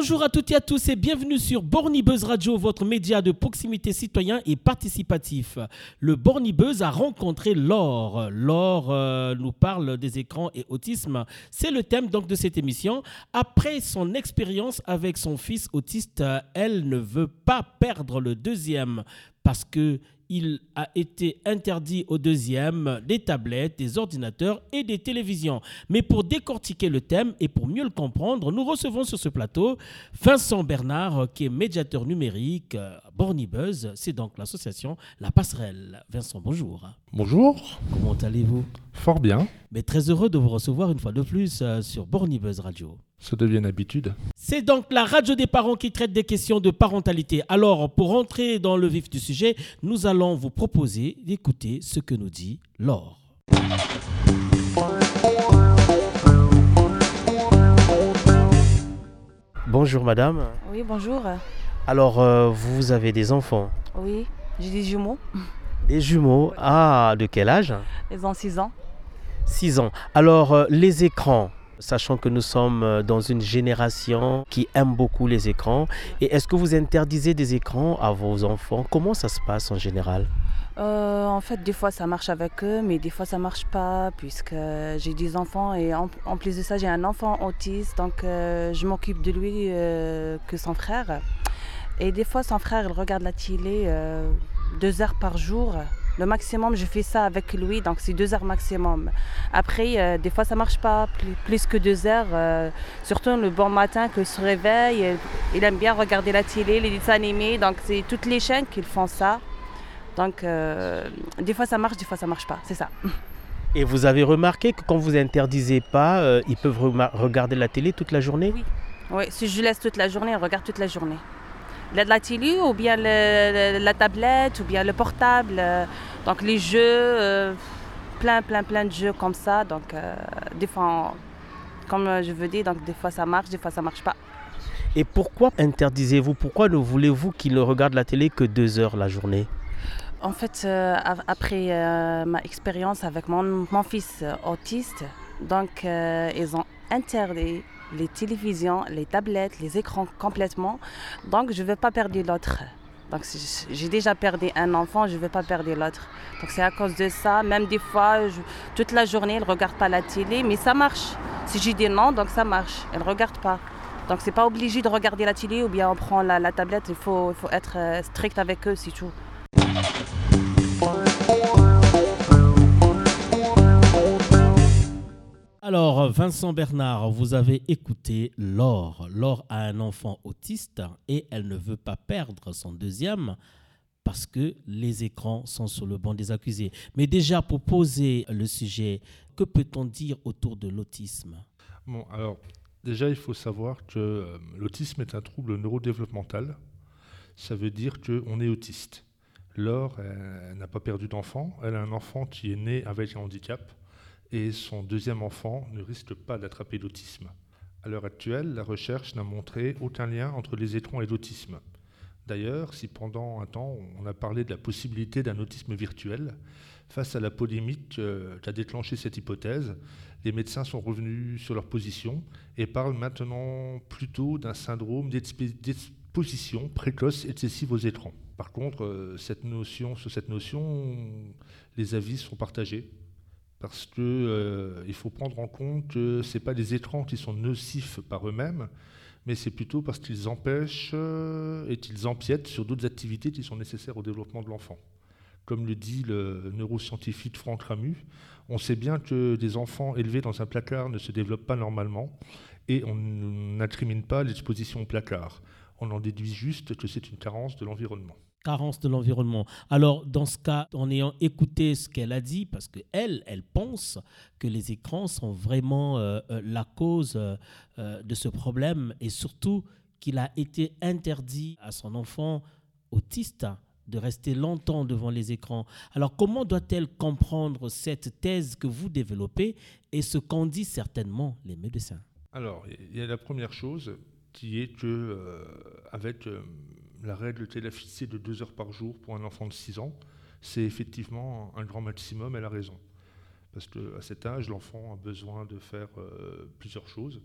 Bonjour à toutes et à tous et bienvenue sur Bornibuzz Radio, votre média de proximité citoyen et participatif. Le Bornibuzz a rencontré Laure. Laure euh, nous parle des écrans et autisme. C'est le thème donc de cette émission. Après son expérience avec son fils autiste, elle ne veut pas perdre le deuxième parce que il a été interdit au deuxième des tablettes, des ordinateurs et des télévisions. Mais pour décortiquer le thème et pour mieux le comprendre, nous recevons sur ce plateau Vincent Bernard, qui est médiateur numérique à Bornibuzz. C'est donc l'association La Passerelle. Vincent, bonjour. Bonjour. Comment allez-vous? Fort bien. Mais très heureux de vous recevoir une fois de plus euh, sur Bornibuzz Radio. Ça devient une habitude. C'est donc la radio des parents qui traite des questions de parentalité. Alors, pour entrer dans le vif du sujet, nous allons vous proposer d'écouter ce que nous dit Laure. Bonjour madame. Oui, bonjour. Alors, euh, vous avez des enfants Oui, j'ai des jumeaux. Des jumeaux Ah, de quel âge? Ils ont 6 ans. 6 ans. Alors, euh, les écrans, sachant que nous sommes euh, dans une génération qui aime beaucoup les écrans, et est-ce que vous interdisez des écrans à vos enfants? Comment ça se passe en général? Euh, en fait, des fois ça marche avec eux, mais des fois ça marche pas, puisque j'ai des enfants et en, en plus de ça, j'ai un enfant autiste, donc euh, je m'occupe de lui euh, que son frère. Et des fois, son frère, il regarde la télé euh, deux heures par jour. Le maximum, je fais ça avec lui, donc c'est deux heures maximum. Après, euh, des fois, ça marche pas, plus, plus que deux heures. euh, surtout le bon matin, qu'il se réveille, il aime bien regarder la télé, les dessins animés, donc c'est toutes les chaînes qui font ça. Donc, des fois, ça marche, des fois, ça marche pas, c'est ça. Et vous avez remarqué que quand vous interdisez pas, ils peuvent regarder la télé toute la journée? Oui. Oui, si je laisse toute la journée, il regarde toute la journée. Il a de la télé ou bien le- la tablette ou bien le portable. euh, donc les jeux, euh, plein, plein, plein de jeux comme ça. Donc euh, des fois, on- comme je veux dire, donc des fois ça marche, des fois ça marche pas. Et pourquoi interdisez-vous Pourquoi ne voulez-vous qu'ils ne regardent la télé que deux heures la journée? En fait, euh, après euh, ma expérience avec mon, mon fils autiste, donc euh, ils ont interdit les télévisions, les tablettes, les écrans complètement. Donc je ne veux pas perdre l'autre. Donc j'ai déjà perdu un enfant, je ne veux pas perdre l'autre. Donc c'est à cause de ça. Même des fois, toute la journée, ils ne regardent pas la télé, mais ça marche. Si j'ai dit non, donc ça marche. Ils ne regardent pas. Donc c'est pas obligé de regarder la télé ou bien on prend la, la tablette. Il faut, il faut être euh, strict avec eux, c'est tout. Alors, Vincent Bernard, vous avez écouté Laure. Laure a un enfant autiste et elle ne veut pas perdre son deuxième parce que les écrans sont sur le banc des accusés. Mais déjà, pour poser le sujet, que peut-on dire autour de l'autisme? Bon, alors, déjà, il faut savoir que euh, l'autisme est un trouble neurodéveloppemental. Ça veut dire qu'on est autiste. Laure, n'a pas perdu d'enfant. Elle a un enfant qui est né avec un handicap. Et son deuxième enfant ne risque pas d'attraper l'autisme. À l'heure actuelle, la recherche n'a montré aucun lien entre les écrans et l'autisme. D'ailleurs, si pendant un temps on a parlé de la possibilité d'un autisme virtuel, face à la polémique euh, qui a déclenché cette hypothèse, les médecins sont revenus sur leur position et parlent maintenant plutôt d'un syndrome d'exp- d'exposition précoce excessive aux écrans. Par contre, euh, sur cette notion, les avis sont partagés parce que euh, faut prendre en compte que c'est pas les écrans qui sont nocifs par eux-mêmes, mais c'est plutôt parce qu'ils empêchent euh, et qu'ils empiètent sur d'autres activités qui sont nécessaires au développement de l'enfant. Comme le dit le neuroscientifique Franck Ramu, on sait bien que des enfants élevés dans un placard ne se développent pas normalement et on n'incrimine pas l'exposition au placard. On en déduit juste que c'est une carence de l'environnement. Carence de l'environnement. Alors, dans ce cas, en ayant écouté ce qu'elle a dit, parce qu'elle, elle pense que les écrans sont vraiment euh, euh, la cause euh, de ce problème et surtout qu'il a été interdit à son enfant autiste de rester longtemps devant les écrans. Alors, comment doit-elle comprendre cette thèse que vous développez et ce qu'en disent certainement les médecins? Alors, il y a la première chose qui est que, avec la règle qu'elle a fixée de deux heures par jour pour un enfant de 6 ans, c'est effectivement un grand maximum, elle a raison. Parce qu'à cet âge, l'enfant a besoin de faire euh, plusieurs choses.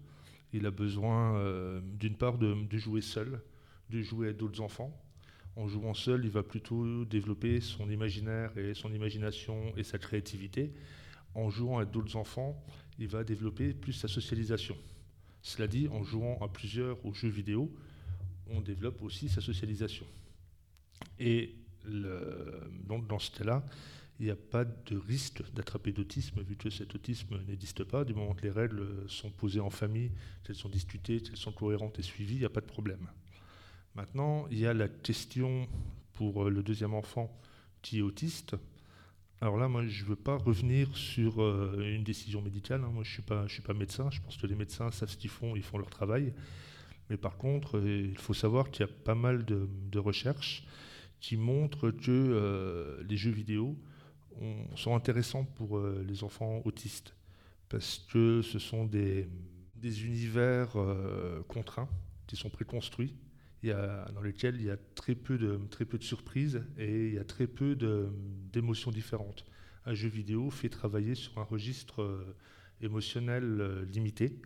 Il a besoin, euh, d'une part, de, de jouer seul, de jouer avec d'autres enfants. En jouant seul, il va plutôt développer son imaginaire et son imagination et sa créativité. En jouant avec d'autres enfants, il va développer plus sa socialisation. Cela dit, en jouant à plusieurs aux jeux vidéo, on développe aussi sa socialisation. Et donc dans ce cas-là, il n'y a pas de risque d'attraper d'autisme, vu que cet autisme n'existe pas. Du moment que les règles sont posées en famille, qu'elles sont discutées, qu'elles sont cohérentes et suivies, il n'y a pas de problème. Maintenant, il y a la question pour euh, le deuxième enfant qui est autiste. Alors là, moi, je ne veux pas revenir sur euh, une décision médicale. hein. Moi, je ne suis pas médecin. Je pense que les médecins savent ce qu'ils font, ils font leur travail. Mais par contre, euh, il faut savoir qu'il y a pas mal de, recherches qui montrent que euh, les jeux vidéo ont- sont intéressants pour euh, les enfants autistes. Parce que ce sont des, univers contraints qui sont préconstruits dans lesquels il y a très peu de, surprises et il y a très peu d'émotions différentes. Un jeu vidéo fait travailler sur un registre émotionnel limité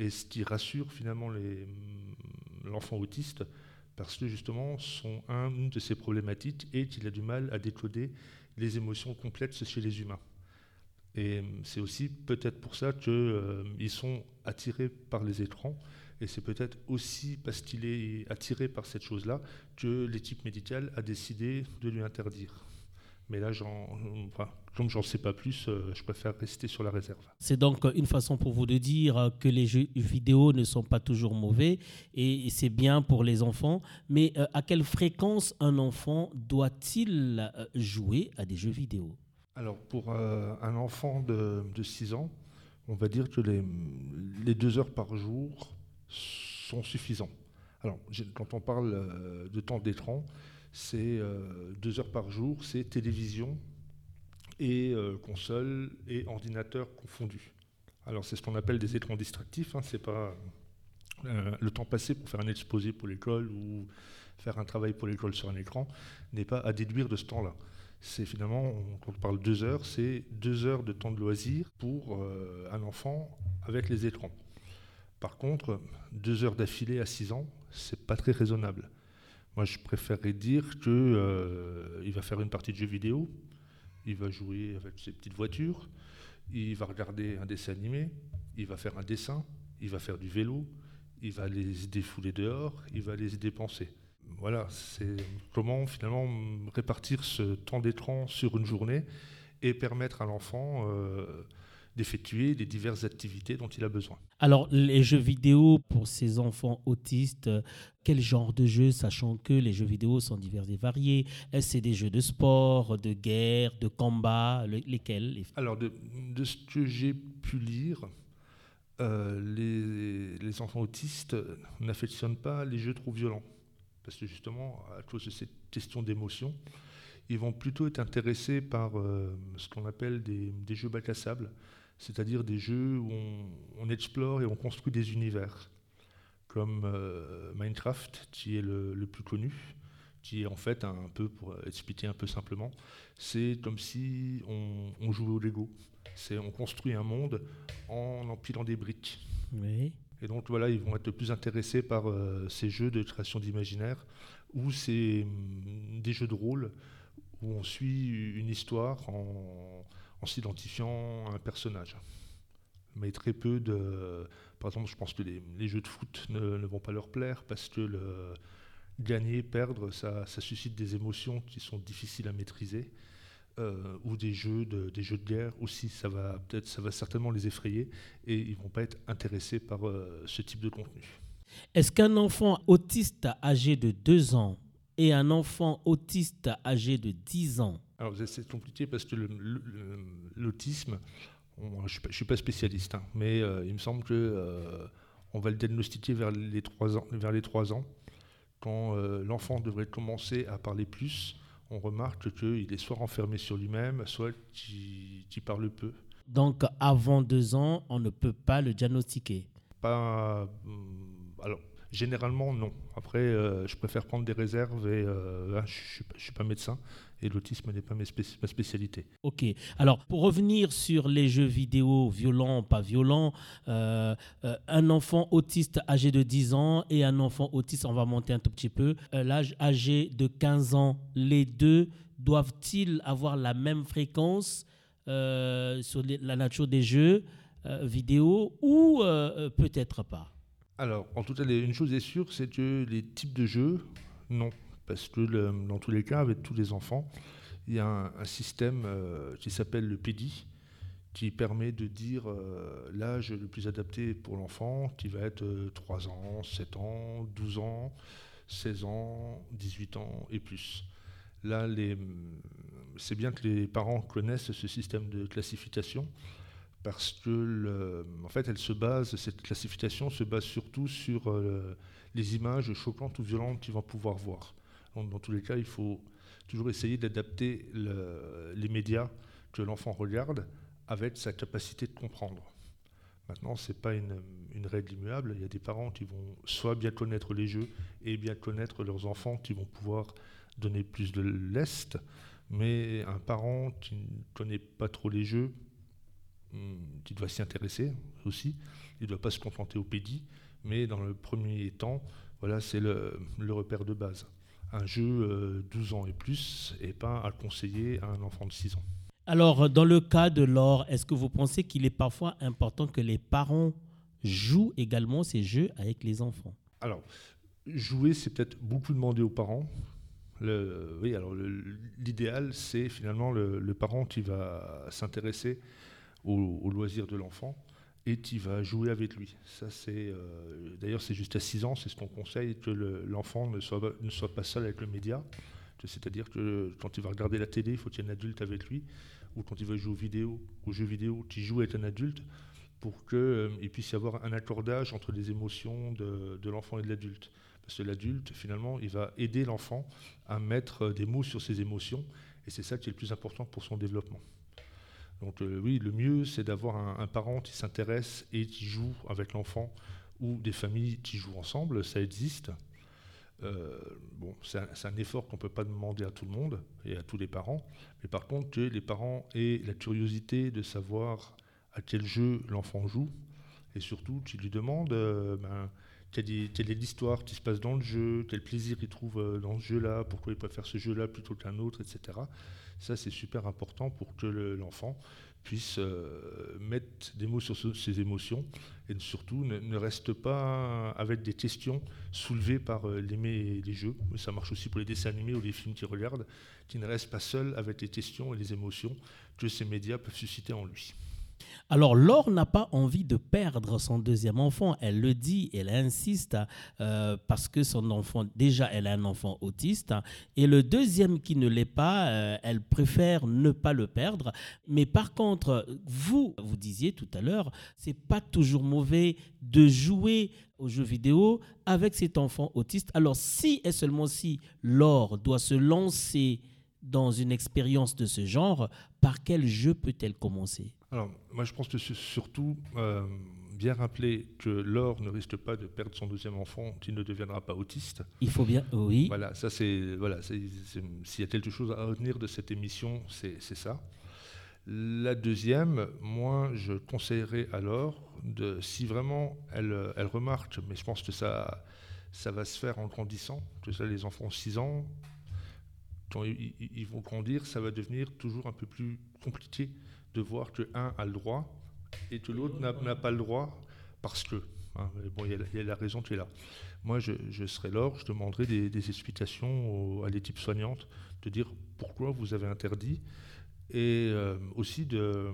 et ce qui rassure finalement les- l'enfant autiste parce que justement son, un- une de ses problématiques est qu'il a du mal à décoder les émotions complètes chez les humains. Et c'est aussi peut-être pour ça qu'ils sont attirés par les écrans et c'est peut-être aussi parce qu'il est attiré par cette chose-là que l'équipe médicale a décidé de lui interdire. Mais là, j'en- enfin, comme j'en sais pas plus, euh, je préfère rester sur la réserve. C'est donc une façon pour vous de dire que les jeux vidéo ne sont pas toujours mauvais et c'est bien pour les enfants. Mais euh, à quelle fréquence un enfant doit-il euh, jouer à des jeux vidéo? Alors, pour un enfant de, de 6 ans, on va dire que les, les deux heures par jour sont suffisants. Alors, quand on parle de temps d'écran, c'est euh, deux heures par jour, c'est télévision et euh, console et ordinateur confondus. Alors, c'est ce qu'on appelle des écrans distractifs. Hein, c'est pas euh, le temps passé pour faire un exposé pour l'école ou faire un travail pour l'école sur un écran n'est pas à déduire de ce temps-là. C'est finalement, quand on parle deux heures, c'est deux heures de temps de loisir pour un enfant avec les écrans. Par contre, deux heures d'affilée à 6 ans, c'est pas très raisonnable. Moi, je préférerais dire que euh, va faire une partie de jeu vidéo, il va jouer avec ses petites voitures, il va regarder un dessin animé, il va faire un dessin, il va faire du vélo, il va aller se défouler dehors, il va aller se dépenser. Voilà, c'est comment finalement répartir ce temps d'écran sur une journée et permettre à l'enfant euh, d'effectuer les diverses activités dont il a besoin. Alors, les jeux vidéo pour ces enfants autistes, euh, quel genre de jeu, sachant que les jeux vidéo sont divers et variés Est-ce que c'est des jeux de sport, de guerre, de combat le- Lesquels les- Alors, de, de ce que j'ai pu lire, euh, les, les enfants autistes n'affectionnent pas les jeux trop violents. Parce que justement, à cause de cette question d'émotion, ils vont plutôt être intéressés par euh, ce qu'on appelle des, des jeux bac à sable, c'est-à-dire des jeux où on, on explore et on construit des univers, comme euh, Minecraft, qui est le, le plus connu, qui est en fait un, peu, pour expliquer un peu simplement, c'est comme si on, on jouait au Lego. C'est on construit un monde en empilant des briques. Oui. Et donc voilà, ils vont être le plus intéressés par euh, ces jeux de création d'imaginaire ou c'est hum, des jeux de rôle où on suit une histoire en, en s'identifiant à un personnage. Mais très peu de. Par exemple, je pense que les, jeux de foot ne, ne vont pas leur plaire parce que gagner, perdre, ça, suscite des émotions qui sont difficiles à maîtriser. Euh, ou des jeux de, des jeux de guerre aussi, ça va peut-être, ça va certainement les effrayer et ils vont pas être intéressés par euh, ce type de contenu. Est-ce qu'un enfant autiste âgé de 2 ans et un enfant autiste âgé de 10 ans Alors c'est- compliqué parce que l'autisme, je suis je suis pas spécialiste, hein, mais euh, il me semble que euh, on va le diagnostiquer vers les 3 ans, vers les 3 ans, quand euh, l'enfant devrait commencer à parler plus. On remarque qu'il est soit renfermé sur lui-même, soit qu'il parle peu. Donc, avant 2 ans, on ne peut pas le diagnostiquer? Pas, hum, alors, généralement, non. Après, je préfère prendre des réserves et hein, je ne suis pas médecin et l'autisme n'est pas ma spécialité. Ok. Alors, pour revenir sur les jeux vidéo violents, pas violents, euh, euh, un enfant autiste âgé de 10 ans et un enfant autiste, on va monter un tout petit peu, euh, l'âge âgé de 15 ans, les deux doivent-ils avoir la même fréquence sur la nature des jeux vidéo ou peut-être pas? Alors, en tout cas, une chose est sûre, c'est que les types de jeux, non parce que dans tous les cas, avec tous les enfants, il y a un, système euh, qui s'appelle le PEDI, qui permet de dire euh, l'âge le plus adapté pour l'enfant, qui va être 3 euh, ans, 7 ans, 12 ans, 16 ans, 18 ans et plus. Là, c'est bien que les parents connaissent ce système de classification parce que, en fait, elle se base, cette classification se base surtout sur les images choquantes ou violentes qu'ils vont pouvoir voir. Donc, dans tous les cas, il faut toujours essayer d'adapter les médias que l'enfant regarde avec sa capacité de comprendre. Maintenant, ce n'est pas une, règle immuable. Il y a des parents qui vont soit bien connaître les jeux et bien connaître leurs enfants qui vont pouvoir donner plus de lest, mais un parent qui ne connaît pas trop les jeux, hmm, qui doit s'y intéresser aussi, il ne doit pas se contenter au pédi, mais dans le premier temps, voilà, c'est le repère de base un jeu 12 euh, ans et plus et pas à conseiller à un enfant de 6 ans. Alors, dans le cas de l'or, est-ce que vous pensez qu'il est parfois important que les parents jouent également ces jeux avec les enfants? Alors, jouer, c'est peut-être beaucoup demandé aux parents. oui, alors l'idéal, c'est finalement le, parent qui va s'intéresser aux au loisirs de l'enfant et tu vas jouer avec lui. Ça, c'est, euh, d'ailleurs, c'est juste à 6 ans, c'est ce qu'on conseille, que l'enfant ne, soit, pas seul avec le média. C'est-à-dire que quand il va regarder la télé, il faut qu'il y ait un adulte avec lui, ou quand il va jouer aux, vidéos, jeux vidéo, tu joues avec un adulte pour qu'il euh, puisse y avoir un accordage entre les émotions de, de l'enfant et de l'adulte. Parce que l'adulte, finalement, il va aider l'enfant à mettre des mots sur ses émotions, et c'est ça qui est le plus important pour son développement. Donc euh, oui, le mieux, c'est d'avoir un, parent qui s'intéresse et qui joue avec l'enfant ou des familles qui jouent ensemble, ça existe. Euh, c'est un, effort qu'on ne peut pas demander à tout le monde et à tous les parents, mais par contre que les parents aient la curiosité de savoir à quel jeu l'enfant joue, et surtout qu'ils lui demandent euh, ben, quelle, est, l'histoire qui se passe dans le jeu, quel plaisir il trouve dans ce jeu-là, pourquoi il préfère ce jeu-là plutôt qu'un autre, etc. Ça, c'est super important pour que l'enfant puisse euh, mettre des mots sur ses émotions et surtout ne, reste pas avec des questions soulevées par euh, les, les jeux. Ça marche aussi pour les dessins animés ou les films qu'il regarde, qui ne reste pas seul avec les questions et les émotions que ces médias peuvent susciter en lui. Alors, Laure n'a pas envie de perdre son deuxième enfant. Elle le dit, elle insiste euh, parce que son enfant, déjà, elle a un enfant autiste. et le deuxième qui ne l'est pas, euh, elle préfère ne pas le perdre. Mais par contre, vous, vous disiez tout à l'heure, c'est pas toujours mauvais de jouer aux jeux vidéo avec cet enfant autiste. Alors, si et seulement si Laure doit se lancer dans une expérience de ce genre, par quel jeu peut-elle commencer? Alors, moi, je pense que c'est surtout euh, bien rappeler que Laure ne risque pas de perdre son deuxième enfant qui ne deviendra pas autiste. Il faut bien, oui. Voilà, ça c'est, voilà, s'il y a quelque chose à retenir de cette émission, c'est ça. La deuxième, moi, je conseillerais alors, de, si vraiment elle, elle remarque, mais je pense que ça, ça va se faire en grandissant, que ça, les enfants 6 ans, quand ils, vont grandir, ça va devenir toujours un peu plus compliqué de voir que un a le droit et que l'autre n'a pas le droit parce que. Hein, bon, il y, a la raison qui est là. Moi, je, serais là, je demanderais des, explications à l'équipe soignante, de dire pourquoi vous avez interdit, et euh, aussi de,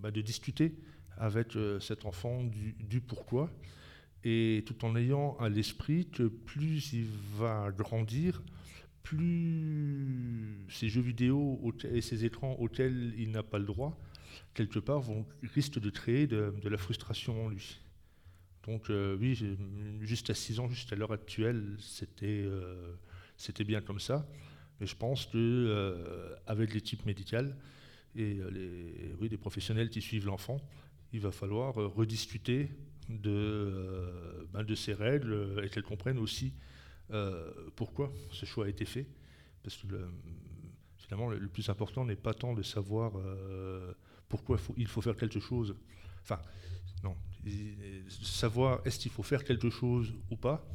bah, de, discuter avec euh, cet enfant du, du, pourquoi, et tout en ayant à l'esprit que plus il va grandir, plus ces jeux vidéo et ces écrans auxquels il n'a pas le droit, quelque part, vont, risquent de créer de, la frustration en lui. Donc euh, oui, juste à 6 ans, juste à l'heure actuelle, c'était euh, bien comme ça. Mais je pense que euh, l'équipe médicale et les, oui, les professionnels qui suivent l'enfant, il va falloir rediscuter de, ben, de ces règles et qu'elles comprennent aussi pourquoi ce choix a été fait. Parce que Finalement, le, plus important n'est pas tant de savoir pourquoi il faut faire quelque chose. Enfin, non, savoir est-ce qu'il faut faire quelque chose ou pas?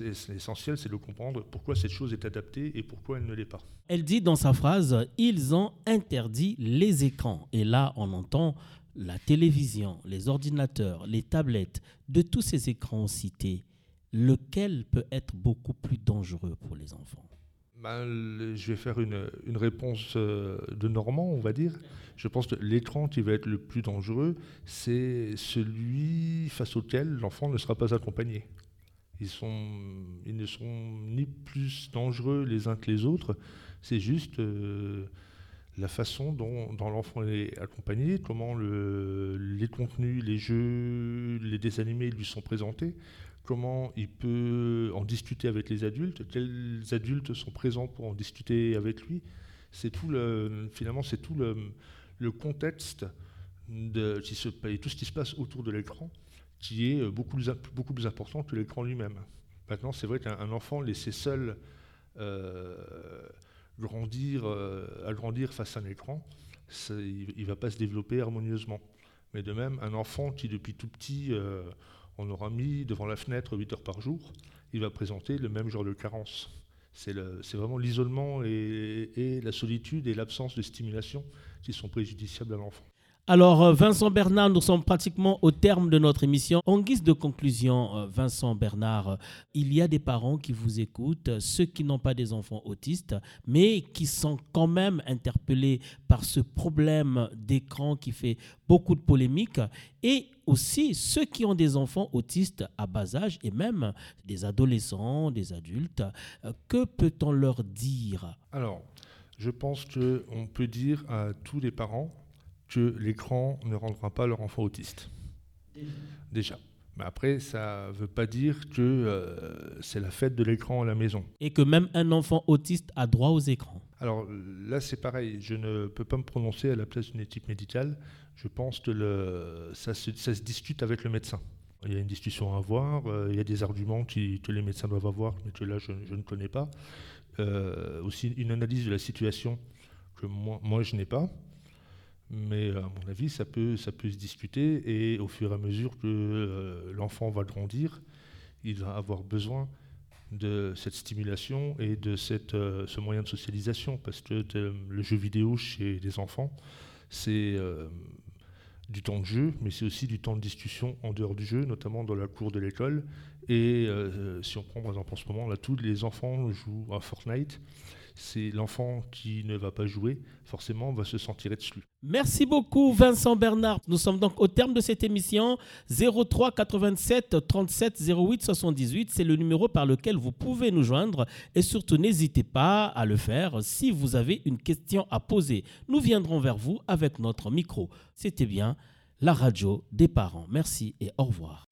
L'essentiel, c'est de comprendre pourquoi cette chose est adaptée et pourquoi elle ne l'est pas. Elle dit dans sa phrase, ils ont interdit les écrans. Et là, on entend la télévision, les ordinateurs, les tablettes, de tous ces écrans cités, lequel peut être beaucoup plus dangereux pour les enfants? Ben, je vais faire une, réponse euh, de Normand, on va dire. Je pense que l'écran qui va être le plus dangereux, c'est celui face auquel l'enfant ne sera pas accompagné. Ils, ne sont ni plus dangereux les uns que les autres, c'est juste euh, la façon dont, l'enfant est accompagné, comment le, les contenus, les jeux, les dessins animés lui sont présentés, comment il peut en discuter avec les adultes, quels adultes sont présents pour en discuter avec lui. C'est tout le, finalement, c'est tout le, contexte de, et tout ce qui se passe autour de l'écran qui est beaucoup plus, beaucoup plus important que l'écran lui-même. Maintenant, c'est vrai qu'un enfant laissé seul euh, grandir, euh, agrandir face à un écran, il ne va pas se développer harmonieusement. Mais de même, un enfant qui, depuis tout petit, euh, on aura mis devant la fenêtre 8 heures par jour, il va présenter le même genre de carence. C'est vraiment l'isolement et, la solitude et l'absence de stimulation qui sont préjudiciables à l'enfant. Alors, euh, Vincent Bernard, nous sommes pratiquement au terme de notre émission. En guise de conclusion, euh, Vincent Bernard, euh, il y a des parents qui vous écoutent, ceux qui n'ont pas des enfants autistes, mais qui sont quand même interpellés par ce problème d'écran qui fait beaucoup de polémiques, et aussi ceux qui ont des enfants autistes à bas âge, et même des adolescents, des adultes. Que peut-on leur dire? Alors, je pense qu'on peut dire à tous les parents, que l'écran ne rendra pas leur enfant autiste. Déjà. Mais après, ça ne veut pas dire que euh, c'est la fête de l'écran à la maison. Et que même un enfant autiste a droit aux écrans. Alors là, c'est pareil. Je ne peux pas me prononcer à la place d'une équipe médicale. Je pense que le, ça, se, ça, se, discute avec le médecin. Il y a une discussion à avoir. Euh, il y a des arguments qui, que les médecins doivent avoir, mais que là, je, ne connais pas. Euh, aussi une analyse de la situation que moi, moi je n'ai pas. Mais à mon avis, ça peut, ça peut se discuter et au fur et à mesure que euh, l'enfant va grandir, il va avoir besoin de cette stimulation et de cette, euh, ce moyen de socialisation parce que le jeu vidéo chez les enfants, c'est euh, du temps de jeu, mais c'est aussi du temps de discussion en dehors du jeu, notamment dans la cour de l'école. Et si on prend par exemple en ce moment, là, tous les enfants jouent à Fortnite c'est l'enfant qui ne va pas jouer, forcément, va se sentir exclu. Merci beaucoup, Vincent Bernard. Nous sommes donc au terme de cette émission. 03 87 37 08 78, c'est le numéro par lequel vous pouvez nous joindre. Et surtout, n'hésitez pas à le faire si vous avez une question à poser. Nous viendrons vers vous avec notre micro. C'était bien la radio des parents. Merci et au revoir.